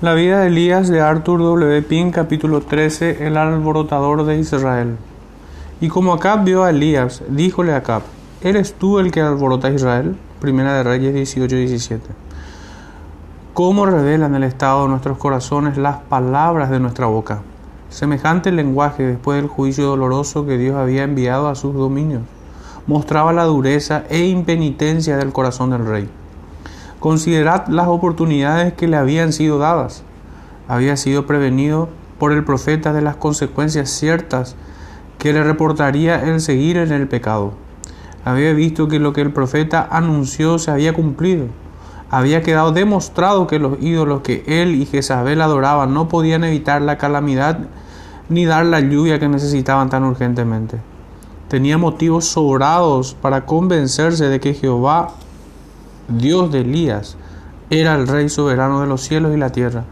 La vida de Elías de Arthur W. Pink, capítulo 13, el alborotador de Israel. Y como Acab vio a Elías, díjole a Acab, ¿eres tú el que alborota a Israel? Primera de Reyes 18 17. ¿Cómo revelan el estado de nuestros corazones las palabras de nuestra boca? Semejante lenguaje después del juicio doloroso que Dios había enviado a sus dominios, mostraba la dureza e impenitencia del corazón del rey. Considerad las oportunidades que le habían sido dadas. Había sido prevenido por el profeta de las consecuencias ciertas que le reportaría el seguir en el pecado. Había visto que lo que el profeta anunció se había cumplido. Había quedado demostrado que los ídolos que él y Jezabel adoraban no podían evitar la calamidad ni dar la lluvia que necesitaban tan urgentemente. Tenía motivos sobrados para convencerse de que Jehová Dios de Elías, era el Rey soberano de los cielos y la tierra,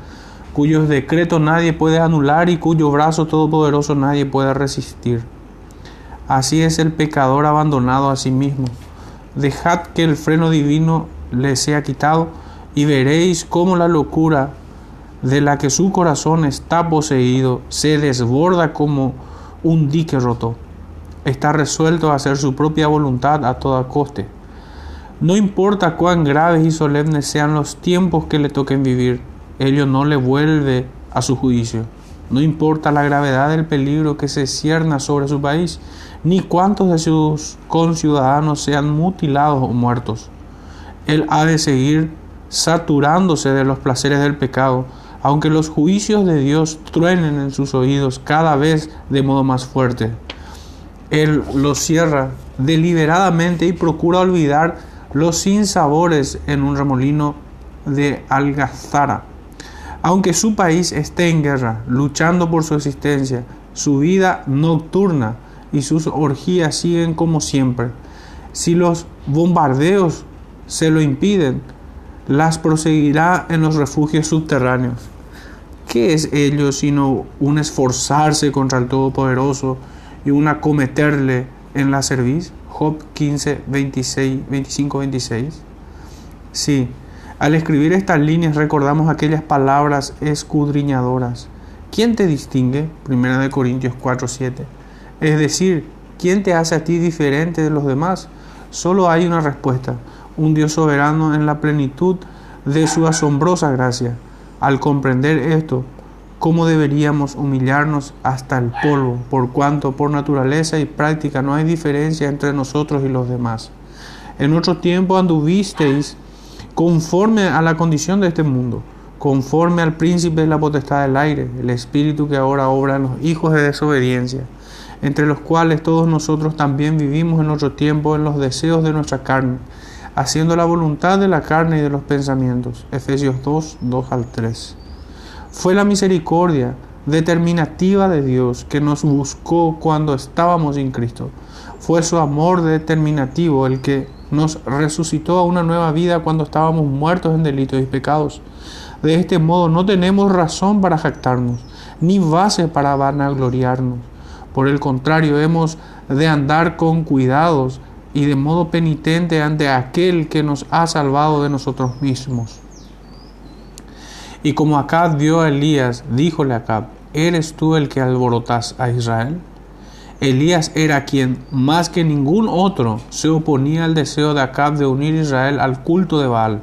cuyos decretos nadie puede anular y cuyo brazo todopoderoso nadie puede resistir. Así es el pecador abandonado a sí mismo. Dejad que el freno divino le sea quitado y veréis cómo la locura de la que su corazón está poseído se desborda como un dique roto. Está resuelto a hacer su propia voluntad a toda coste. No importa cuán graves y solemnes sean los tiempos que le toquen vivir, ello no le vuelve a su juicio. No importa la gravedad del peligro que se cierna sobre su país, ni cuántos de sus conciudadanos sean mutilados o muertos. Él ha de seguir saturándose de los placeres del pecado, aunque los juicios de Dios truenen en sus oídos cada vez de modo más fuerte. Él los cierra deliberadamente y procura olvidar los sinsabores en un remolino de algazara. Aunque su país esté en guerra, luchando por su existencia, su vida nocturna y sus orgías siguen como siempre. Si los bombardeos se lo impiden, las proseguirá en los refugios subterráneos. ¿Qué es ello sino un esforzarse contra el Todopoderoso y un acometerle en la cerviz? Job 15, 26, 25, 26. Sí, al escribir estas líneas recordamos aquellas palabras escudriñadoras. ¿Quién te distingue? Primera de Corintios 4, 7. Es decir, ¿quién te hace a ti diferente de los demás? Solo hay una respuesta, un Dios soberano en la plenitud de su asombrosa gracia. Al comprender esto, cómo deberíamos humillarnos hasta el polvo, por cuanto por naturaleza y práctica no hay diferencia entre nosotros y los demás. En otro tiempo anduvisteis conforme a la condición de este mundo, conforme al príncipe de la potestad del aire, el espíritu que ahora obra en los hijos de desobediencia, entre los cuales todos nosotros también vivimos en otro tiempo en los deseos de nuestra carne, haciendo la voluntad de la carne y de los pensamientos. Efesios 2, 2 al 3. Fue la misericordia determinativa de Dios que nos buscó cuando estábamos en Cristo. Fue su amor determinativo el que nos resucitó a una nueva vida cuando estábamos muertos en delitos y pecados. De este modo no tenemos razón para jactarnos, ni base para vanagloriarnos. Por el contrario, hemos de andar con cuidados y de modo penitente ante aquel que nos ha salvado de nosotros mismos. Y como Acab vio a Elías, díjole a Acab, ¿eres tú el que alborotas a Israel? Elías era quien, más que ningún otro, se oponía al deseo de Acab de unir Israel al culto de Baal,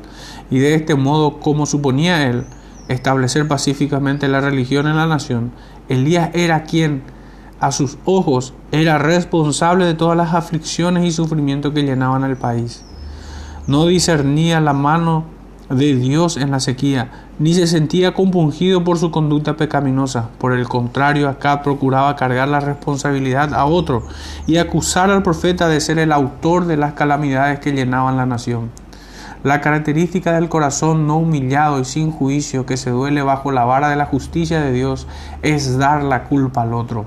y de este modo, como suponía él, establecer pacíficamente la religión en la nación. Elías era quien, a sus ojos, era responsable de todas las aflicciones y sufrimientos que llenaban el país. No discernía la mano de Dios en la sequía, ni se sentía compungido por su conducta pecaminosa. Por el contrario, acá procuraba cargar la responsabilidad a otro y acusar al profeta de ser el autor de las calamidades que llenaban la nación. La característica del corazón no humillado y sin juicio que se duele bajo la vara de la justicia de Dios es dar la culpa al otro.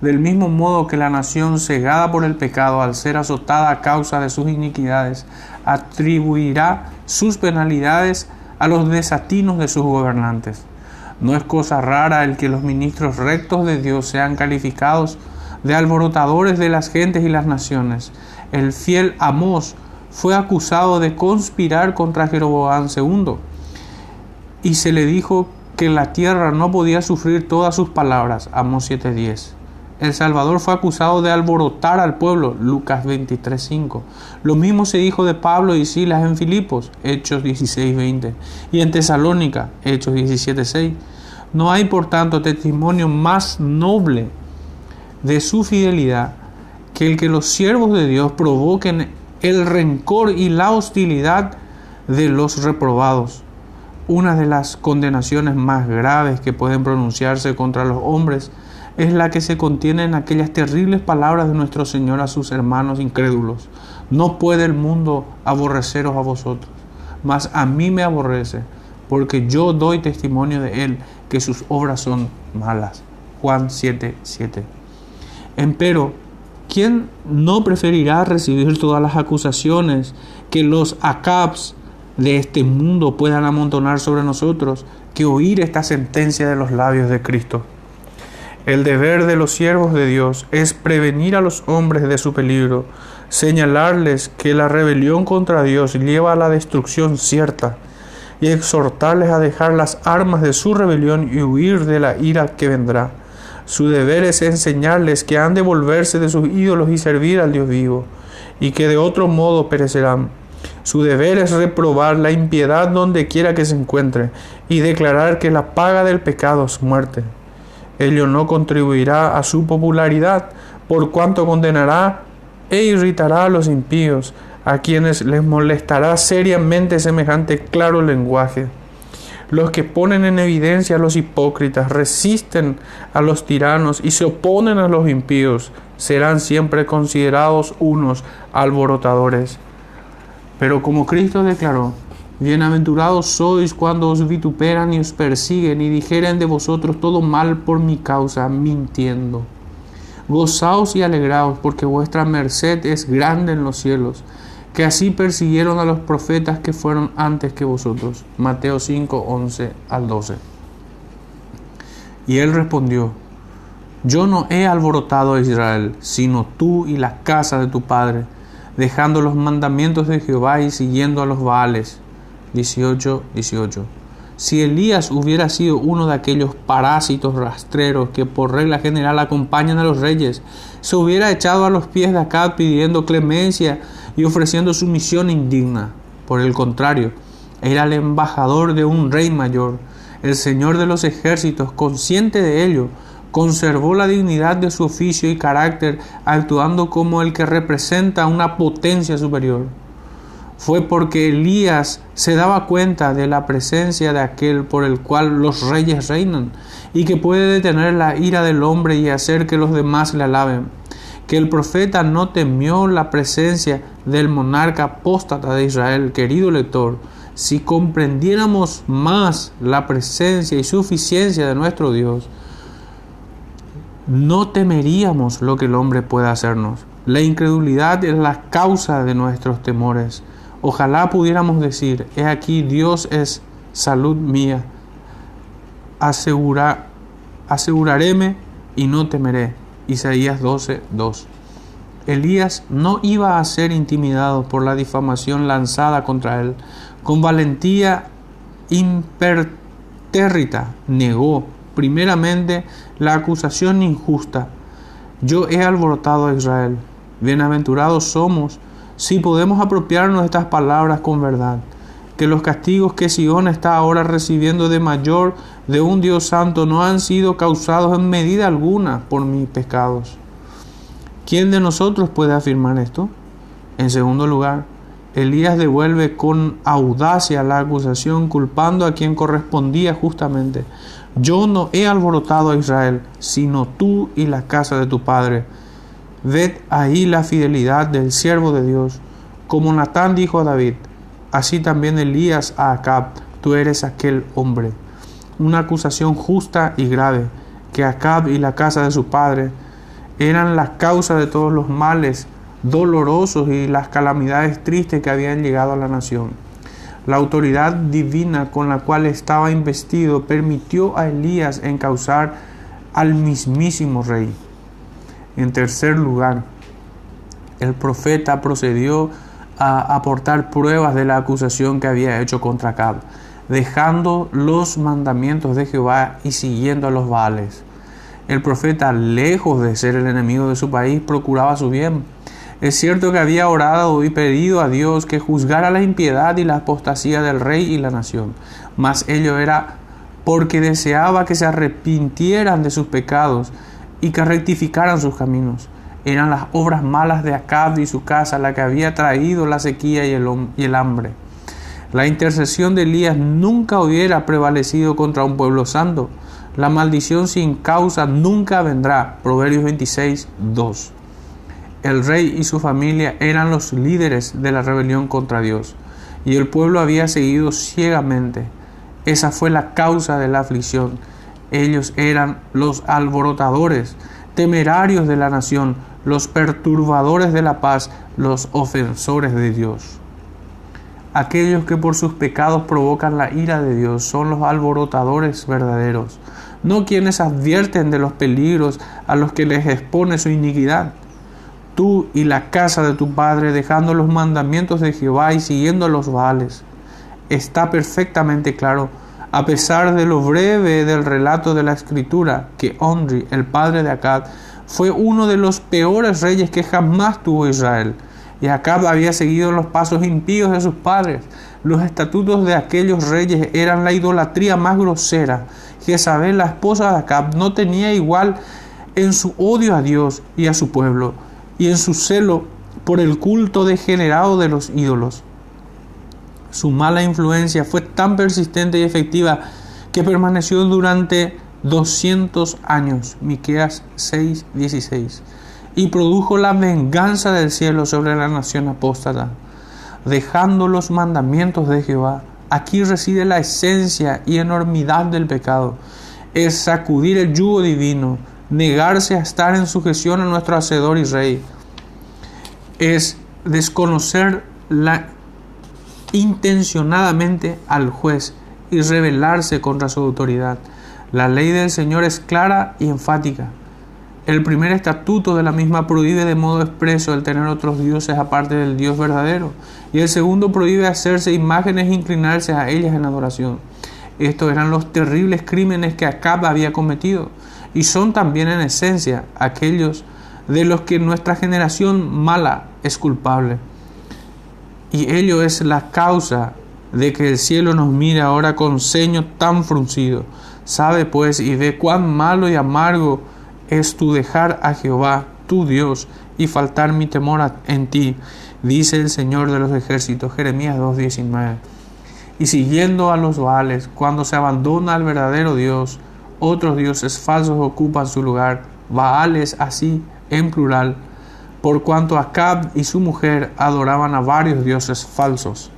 Del mismo modo que la nación cegada por el pecado al ser azotada a causa de sus iniquidades atribuirá sus penalidades a los desatinos de sus gobernantes. No es cosa rara el que los ministros rectos de Dios sean calificados de alborotadores de las gentes y las naciones. El fiel Amós fue acusado de conspirar contra Jeroboam II y se le dijo que la tierra no podía sufrir todas sus palabras. Amos 7:10. El Salvador fue acusado de alborotar al pueblo. Lucas 23:5. Lo mismo se dijo de Pablo y Silas en Filipos. Hechos 16:20. Y en Tesalónica. Hechos 17:6. No hay por tanto testimonio más noble de su fidelidad que el que los siervos de Dios provoquen el rencor y la hostilidad de los reprobados. Una de las condenaciones más graves que pueden pronunciarse contra los hombres es la que se contiene en aquellas terribles palabras de nuestro Señor a sus hermanos incrédulos. No puede el mundo aborreceros a vosotros, mas a mí me aborrece, porque yo doy testimonio de Él que sus obras son malas. Juan 7, 7. Empero, ¿quién no preferirá recibir todas las acusaciones que los acabs de este mundo puedan amontonar sobre nosotros que oír esta sentencia de los labios de Cristo? El deber de los siervos de Dios es prevenir a los hombres de su peligro, señalarles que la rebelión contra Dios lleva a la destrucción cierta y exhortarles a dejar las armas de su rebelión y huir de la ira que vendrá. Su deber es enseñarles que han de volverse de sus ídolos y servir al Dios vivo, y que de otro modo perecerán. Su deber es reprobar la impiedad donde quiera que se encuentre y declarar que la paga del pecado es muerte. Ello no contribuirá a su popularidad, por cuanto condenará e irritará a los impíos, a quienes les molestará seriamente semejante claro lenguaje. Los que ponen en evidencia a los hipócritas, resisten a los tiranos y se oponen a los impíos, serán siempre considerados unos alborotadores. Pero como Cristo declaró, Bienaventurados sois cuando os vituperan y os persiguen y dijeren de vosotros todo mal por mi causa, mintiendo. Gozaos y alegraos, porque vuestra merced es grande en los cielos que así persiguieron a los profetas que fueron antes que vosotros. Mateo 5, 11 al 12. Y él respondió, yo no he alborotado a Israel, sino tú y la casa de tu padre, dejando los mandamientos de Jehová y siguiendo a los Baales. 18, 18. Si Elías hubiera sido uno de aquellos parásitos rastreros que por regla general acompañan a los reyes, se hubiera echado a los pies de acá pidiendo clemencia y ofreciendo su misión indigna. Por el contrario, era el embajador de un rey mayor. El Señor de los ejércitos, consciente de ello, conservó la dignidad de su oficio y carácter, actuando como el que representa una potencia superior. Fue porque Elías se daba cuenta de la presencia de aquel por el cual los reyes reinan y que puede detener la ira del hombre y hacer que los demás le alaben que el profeta no temió la presencia del monarca apóstata de Israel, querido lector, si comprendiéramos más la presencia y suficiencia de nuestro Dios, no temeríamos lo que el hombre pueda hacernos. La incredulidad es la causa de nuestros temores. Ojalá pudiéramos decir, he aquí Dios es salud mía. Asegura, aseguraréme y no temeré. Isaías 12, 2. Elías no iba a ser intimidado por la difamación lanzada contra él. Con valentía impertérrita negó primeramente la acusación injusta. Yo he alborotado a Israel. Bienaventurados somos si podemos apropiarnos de estas palabras con verdad que los castigos que Sion está ahora recibiendo de mayor de un Dios santo no han sido causados en medida alguna por mis pecados. ¿Quién de nosotros puede afirmar esto? En segundo lugar, Elías devuelve con audacia la acusación culpando a quien correspondía justamente. Yo no he alborotado a Israel, sino tú y la casa de tu padre. Ved ahí la fidelidad del siervo de Dios, como Natán dijo a David, Así también Elías a Acab, tú eres aquel hombre. Una acusación justa y grave, que Acab y la casa de su padre eran la causa de todos los males dolorosos y las calamidades tristes que habían llegado a la nación. La autoridad divina con la cual estaba investido permitió a Elías encausar al mismísimo rey. En tercer lugar, el profeta procedió a aportar pruebas de la acusación que había hecho contra Acab. dejando los mandamientos de Jehová y siguiendo a los Baales. El profeta, lejos de ser el enemigo de su país, procuraba su bien. Es cierto que había orado y pedido a Dios que juzgara la impiedad y la apostasía del rey y la nación, mas ello era porque deseaba que se arrepintieran de sus pecados y que rectificaran sus caminos. Eran las obras malas de Acab y su casa la que había traído la sequía y el, y el hambre. La intercesión de Elías nunca hubiera prevalecido contra un pueblo santo. La maldición sin causa nunca vendrá. Proverbios 26, 2. El rey y su familia eran los líderes de la rebelión contra Dios, y el pueblo había seguido ciegamente. Esa fue la causa de la aflicción. Ellos eran los alborotadores, temerarios de la nación, los perturbadores de la paz, los ofensores de Dios. Aquellos que por sus pecados provocan la ira de Dios son los alborotadores verdaderos, no quienes advierten de los peligros a los que les expone su iniquidad. Tú y la casa de tu padre dejando los mandamientos de Jehová y siguiendo los vales. Está perfectamente claro, a pesar de lo breve del relato de la escritura, que Onri, el padre de Acad, fue uno de los peores reyes que jamás tuvo Israel y Acab había seguido los pasos impíos de sus padres. Los estatutos de aquellos reyes eran la idolatría más grosera. Jezabel, la esposa de Acab, no tenía igual en su odio a Dios y a su pueblo, y en su celo por el culto degenerado de los ídolos. Su mala influencia fue tan persistente y efectiva que permaneció durante 200 años. Miqueas 6:16 y produjo la venganza del cielo sobre la nación apóstata, dejando los mandamientos de Jehová. Aquí reside la esencia y enormidad del pecado. Es sacudir el yugo divino, negarse a estar en sujeción a nuestro Hacedor y Rey. Es desconocer la intencionadamente al juez y rebelarse contra su autoridad. La ley del Señor es clara y enfática. El primer estatuto de la misma prohíbe de modo expreso el tener otros dioses aparte del Dios verdadero. Y el segundo prohíbe hacerse imágenes e inclinarse a ellas en adoración. Estos eran los terribles crímenes que Acab había cometido. Y son también en esencia aquellos de los que nuestra generación mala es culpable. Y ello es la causa de que el cielo nos mire ahora con ceño tan fruncido. Sabe pues y ve cuán malo y amargo es tu dejar a Jehová, tu Dios, y faltar mi temor en ti, dice el Señor de los ejércitos, Jeremías 2.19. Y siguiendo a los Baales, cuando se abandona al verdadero Dios, otros dioses falsos ocupan su lugar, Baales así en plural, por cuanto Acab y su mujer adoraban a varios dioses falsos.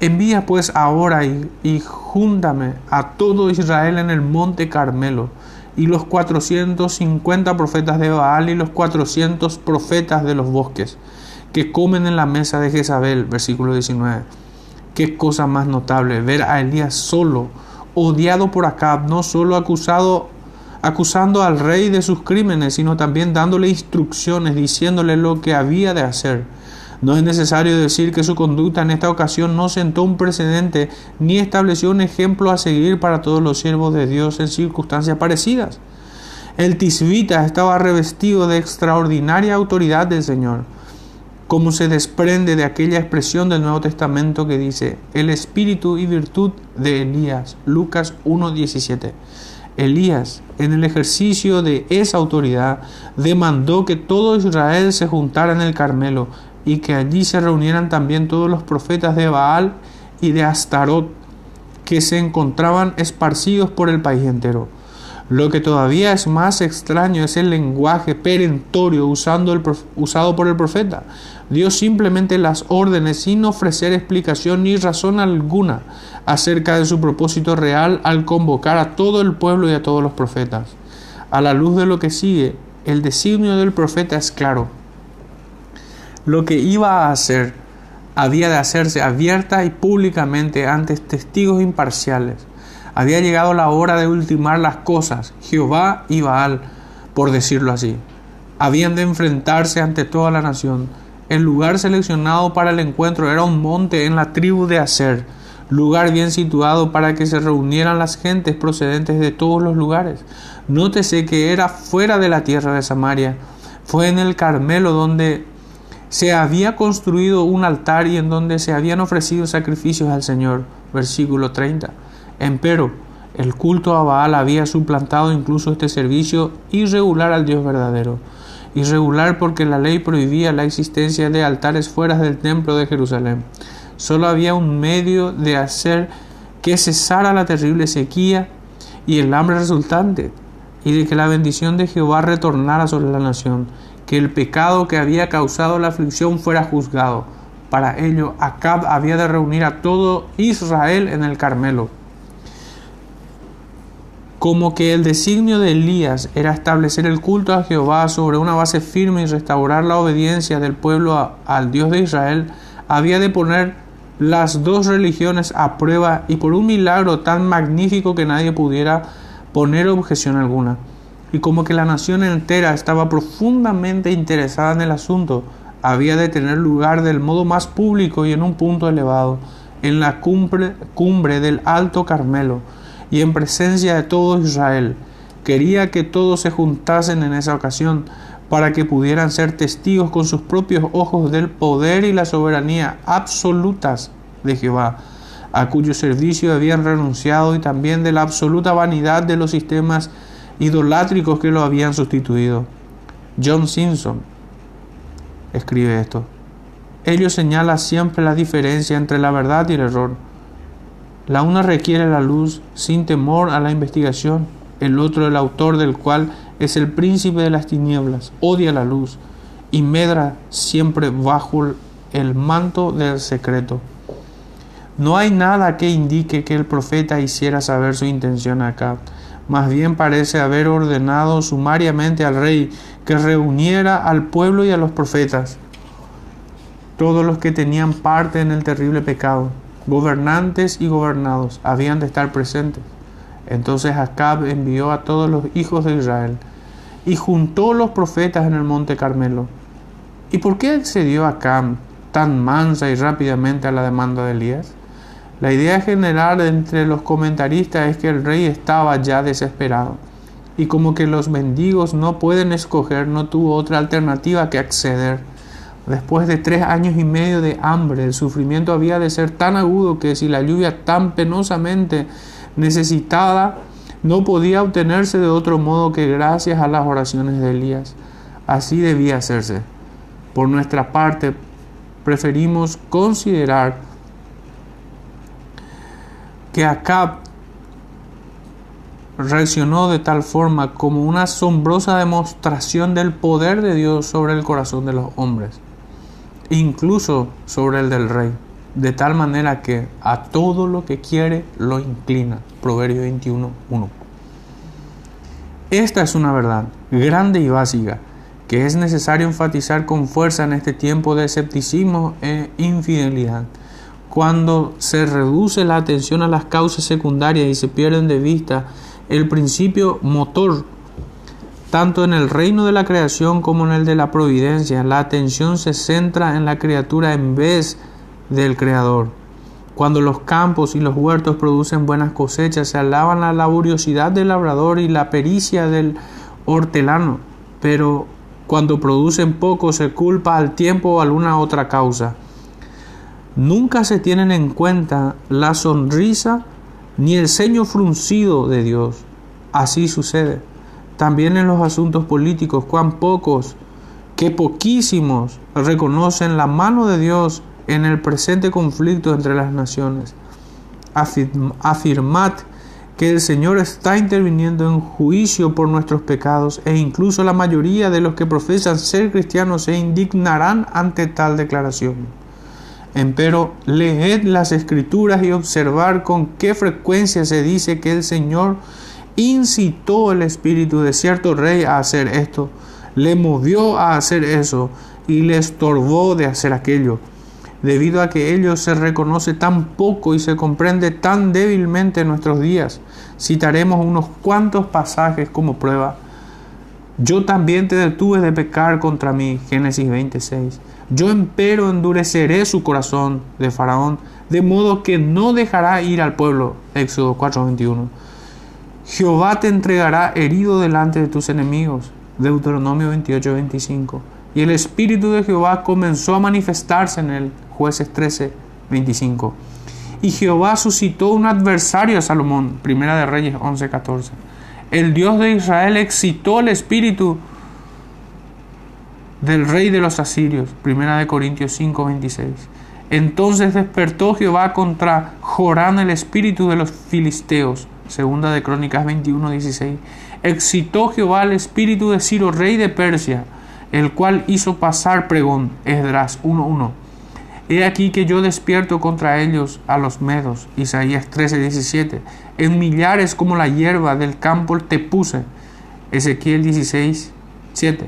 Envía pues ahora y, y júntame a todo Israel en el monte Carmelo, y los 450 profetas de Baal y los 400 profetas de los bosques, que comen en la mesa de Jezabel, versículo 19. Qué cosa más notable ver a Elías solo, odiado por Acab, no solo acusado acusando al rey de sus crímenes, sino también dándole instrucciones, diciéndole lo que había de hacer. No es necesario decir que su conducta en esta ocasión no sentó un precedente ni estableció un ejemplo a seguir para todos los siervos de Dios en circunstancias parecidas. El tisbita estaba revestido de extraordinaria autoridad del Señor, como se desprende de aquella expresión del Nuevo Testamento que dice, el espíritu y virtud de Elías, Lucas 1.17. Elías, en el ejercicio de esa autoridad, demandó que todo Israel se juntara en el Carmelo y que allí se reunieran también todos los profetas de Baal y de Astarot que se encontraban esparcidos por el país entero. Lo que todavía es más extraño es el lenguaje perentorio usando el, usado por el profeta. Dio simplemente las órdenes sin ofrecer explicación ni razón alguna acerca de su propósito real al convocar a todo el pueblo y a todos los profetas. A la luz de lo que sigue, el designio del profeta es claro lo que iba a hacer había de hacerse abierta y públicamente ante testigos imparciales. Había llegado la hora de ultimar las cosas, Jehová y Baal, por decirlo así. Habían de enfrentarse ante toda la nación. El lugar seleccionado para el encuentro era un monte en la tribu de Aser. lugar bien situado para que se reunieran las gentes procedentes de todos los lugares. Nótese que era fuera de la tierra de Samaria. Fue en el Carmelo donde se había construido un altar y en donde se habían ofrecido sacrificios al Señor. Versículo 30. Empero, el culto a Baal había suplantado incluso este servicio irregular al Dios verdadero. Irregular porque la ley prohibía la existencia de altares fuera del templo de Jerusalén. Solo había un medio de hacer que cesara la terrible sequía y el hambre resultante, y de que la bendición de Jehová retornara sobre la nación, que el pecado que había causado la aflicción fuera juzgado. Para ello, Acab había de reunir a todo Israel en el Carmelo. Como que el designio de Elías era establecer el culto a Jehová sobre una base firme y restaurar la obediencia del pueblo al Dios de Israel, había de poner las dos religiones a prueba y por un milagro tan magnífico que nadie pudiera poner objeción alguna. Y como que la nación entera estaba profundamente interesada en el asunto, había de tener lugar del modo más público y en un punto elevado, en la cumbre, cumbre del Alto Carmelo, y en presencia de todo Israel. Quería que todos se juntasen en esa ocasión para que pudieran ser testigos con sus propios ojos del poder y la soberanía absolutas de Jehová, a cuyo servicio habían renunciado y también de la absoluta vanidad de los sistemas idolátricos que lo habían sustituido. John Simpson escribe esto. Ello señala siempre la diferencia entre la verdad y el error. La una requiere la luz sin temor a la investigación, el otro el autor del cual es el príncipe de las tinieblas, odia la luz y medra siempre bajo el manto del secreto. No hay nada que indique que el profeta hiciera saber su intención acá. Más bien parece haber ordenado sumariamente al rey que reuniera al pueblo y a los profetas, todos los que tenían parte en el terrible pecado, gobernantes y gobernados, habían de estar presentes. Entonces Acab envió a todos los hijos de Israel y juntó los profetas en el monte Carmelo. ¿Y por qué accedió Acab tan mansa y rápidamente a la demanda de Elías? La idea general entre los comentaristas es que el rey estaba ya desesperado y como que los mendigos no pueden escoger, no tuvo otra alternativa que acceder. Después de tres años y medio de hambre, el sufrimiento había de ser tan agudo que si la lluvia tan penosamente necesitada no podía obtenerse de otro modo que gracias a las oraciones de Elías. Así debía hacerse. Por nuestra parte, preferimos considerar que Acab reaccionó de tal forma como una asombrosa demostración del poder de Dios sobre el corazón de los hombres, incluso sobre el del rey de tal manera que a todo lo que quiere lo inclina. Proverbio 21, 1. Esta es una verdad grande y básica que es necesario enfatizar con fuerza en este tiempo de escepticismo e infidelidad. Cuando se reduce la atención a las causas secundarias y se pierden de vista el principio motor, tanto en el reino de la creación como en el de la providencia, la atención se centra en la criatura en vez de del Creador. Cuando los campos y los huertos producen buenas cosechas, se alaban la laboriosidad del labrador y la pericia del hortelano, pero cuando producen poco se culpa al tiempo o alguna otra causa. Nunca se tienen en cuenta la sonrisa ni el ceño fruncido de Dios. Así sucede. También en los asuntos políticos, cuán pocos, que poquísimos reconocen la mano de Dios en el presente conflicto entre las naciones. Afirmad que el Señor está interviniendo en juicio por nuestros pecados e incluso la mayoría de los que profesan ser cristianos se indignarán ante tal declaración. Empero, leed las escrituras y observar con qué frecuencia se dice que el Señor incitó el espíritu de cierto rey a hacer esto, le movió a hacer eso y le estorbó de hacer aquello debido a que ello se reconoce tan poco y se comprende tan débilmente en nuestros días. Citaremos unos cuantos pasajes como prueba. Yo también te detuve de pecar contra mí, Génesis 26. Yo empero endureceré su corazón de Faraón, de modo que no dejará ir al pueblo. Éxodo 4:21. Jehová te entregará herido delante de tus enemigos. Deuteronomio 28:25. Y el Espíritu de Jehová comenzó a manifestarse en él. Jueces 13:25. Y Jehová suscitó un adversario a Salomón. Primera de Reyes 11:14. El Dios de Israel excitó el espíritu del rey de los asirios. Primera de Corintios 5:26. Entonces despertó Jehová contra Jorán el espíritu de los filisteos. Segunda de Crónicas 21:16. Excitó Jehová el espíritu de Ciro, rey de Persia, el cual hizo pasar pregón. Esdras 1:1. He aquí que yo despierto contra ellos a los medos. Isaías 13:17. En millares como la hierba del campo te puse. Ezequiel 16:7.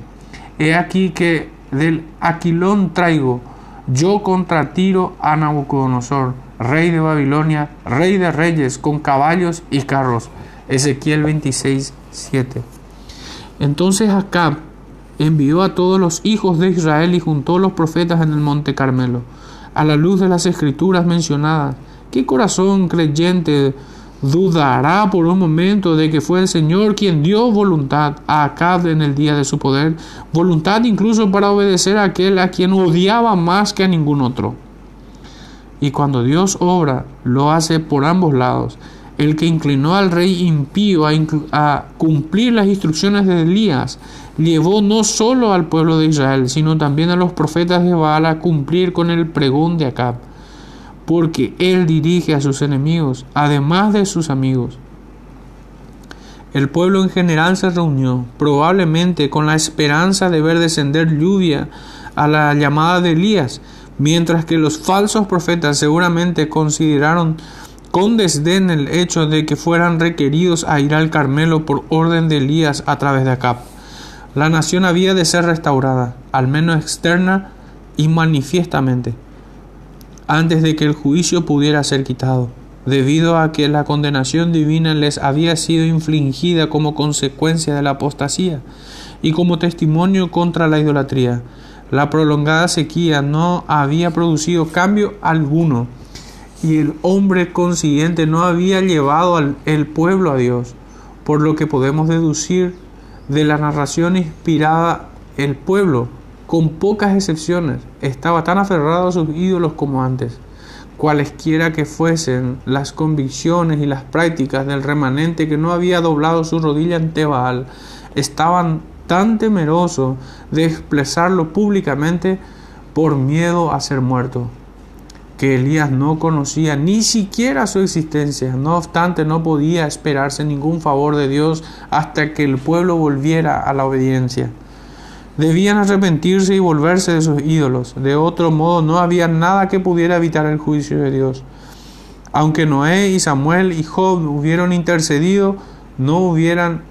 He aquí que del Aquilón traigo yo contra Tiro a Nabucodonosor, rey de Babilonia, rey de reyes, con caballos y carros. Ezequiel 26, 7. Entonces Acab envió a todos los hijos de Israel y juntó los profetas en el monte Carmelo, a la luz de las escrituras mencionadas. ¿Qué corazón creyente dudará por un momento de que fue el Señor quien dio voluntad a Acab en el día de su poder, voluntad incluso para obedecer a aquel a quien odiaba más que a ningún otro. Y cuando Dios obra, lo hace por ambos lados. El que inclinó al rey impío a, cumplir las instrucciones de Elías, llevó no solo al pueblo de Israel, sino también a los profetas de Baal a cumplir con el pregón de Acab porque Él dirige a sus enemigos, además de sus amigos. El pueblo en general se reunió, probablemente con la esperanza de ver descender lluvia a la llamada de Elías, mientras que los falsos profetas seguramente consideraron con desdén el hecho de que fueran requeridos a ir al Carmelo por orden de Elías a través de Acab. La nación había de ser restaurada, al menos externa y manifiestamente antes de que el juicio pudiera ser quitado, debido a que la condenación divina les había sido infligida como consecuencia de la apostasía y como testimonio contra la idolatría. La prolongada sequía no había producido cambio alguno y el hombre consiguiente no había llevado al pueblo a Dios, por lo que podemos deducir de la narración inspirada el pueblo con pocas excepciones, estaba tan aferrado a sus ídolos como antes. Cualesquiera que fuesen las convicciones y las prácticas del remanente que no había doblado su rodilla ante Baal, estaban tan temerosos de expresarlo públicamente por miedo a ser muerto, que Elías no conocía ni siquiera su existencia. No obstante, no podía esperarse ningún favor de Dios hasta que el pueblo volviera a la obediencia. Debían arrepentirse y volverse de sus ídolos. De otro modo no había nada que pudiera evitar el juicio de Dios. Aunque Noé y Samuel y Job hubieran intercedido, no hubieran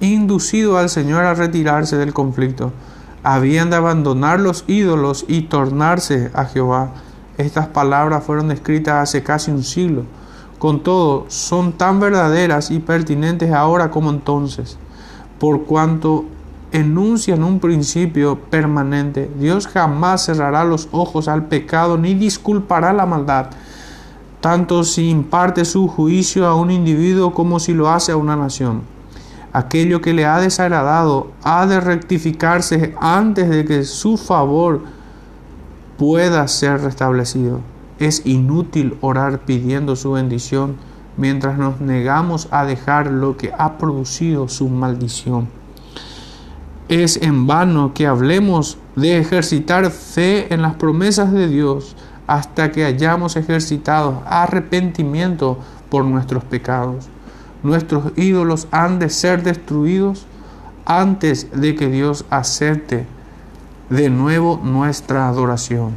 inducido al Señor a retirarse del conflicto. Habían de abandonar los ídolos y tornarse a Jehová. Estas palabras fueron escritas hace casi un siglo. Con todo, son tan verdaderas y pertinentes ahora como entonces, por cuanto enuncian un principio permanente. Dios jamás cerrará los ojos al pecado ni disculpará la maldad, tanto si imparte su juicio a un individuo como si lo hace a una nación. Aquello que le ha desagradado ha de rectificarse antes de que su favor pueda ser restablecido. Es inútil orar pidiendo su bendición mientras nos negamos a dejar lo que ha producido su maldición. Es en vano que hablemos de ejercitar fe en las promesas de Dios hasta que hayamos ejercitado arrepentimiento por nuestros pecados. Nuestros ídolos han de ser destruidos antes de que Dios acepte de nuevo nuestra adoración.